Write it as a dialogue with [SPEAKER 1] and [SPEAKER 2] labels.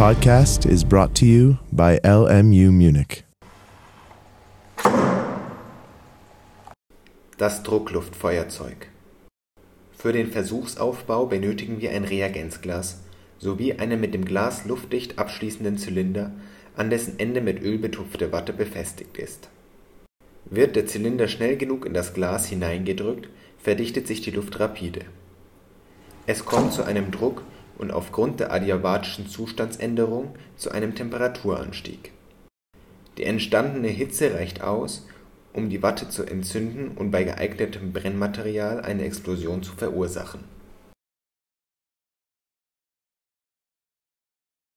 [SPEAKER 1] podcast is brought to you by LMU Munich.
[SPEAKER 2] Das Druckluftfeuerzeug. Für den Versuchsaufbau benötigen wir ein Reagenzglas sowie einen mit dem Glas luftdicht abschließenden Zylinder, an dessen Ende mit Öl betupfte Watte befestigt ist. Wird der Zylinder schnell genug in das Glas hineingedrückt, verdichtet sich die Luft rapide. Es kommt zu einem Druck und aufgrund der adiabatischen Zustandsänderung zu einem Temperaturanstieg. Die entstandene Hitze reicht aus, um die Watte zu entzünden und bei geeignetem Brennmaterial eine Explosion zu verursachen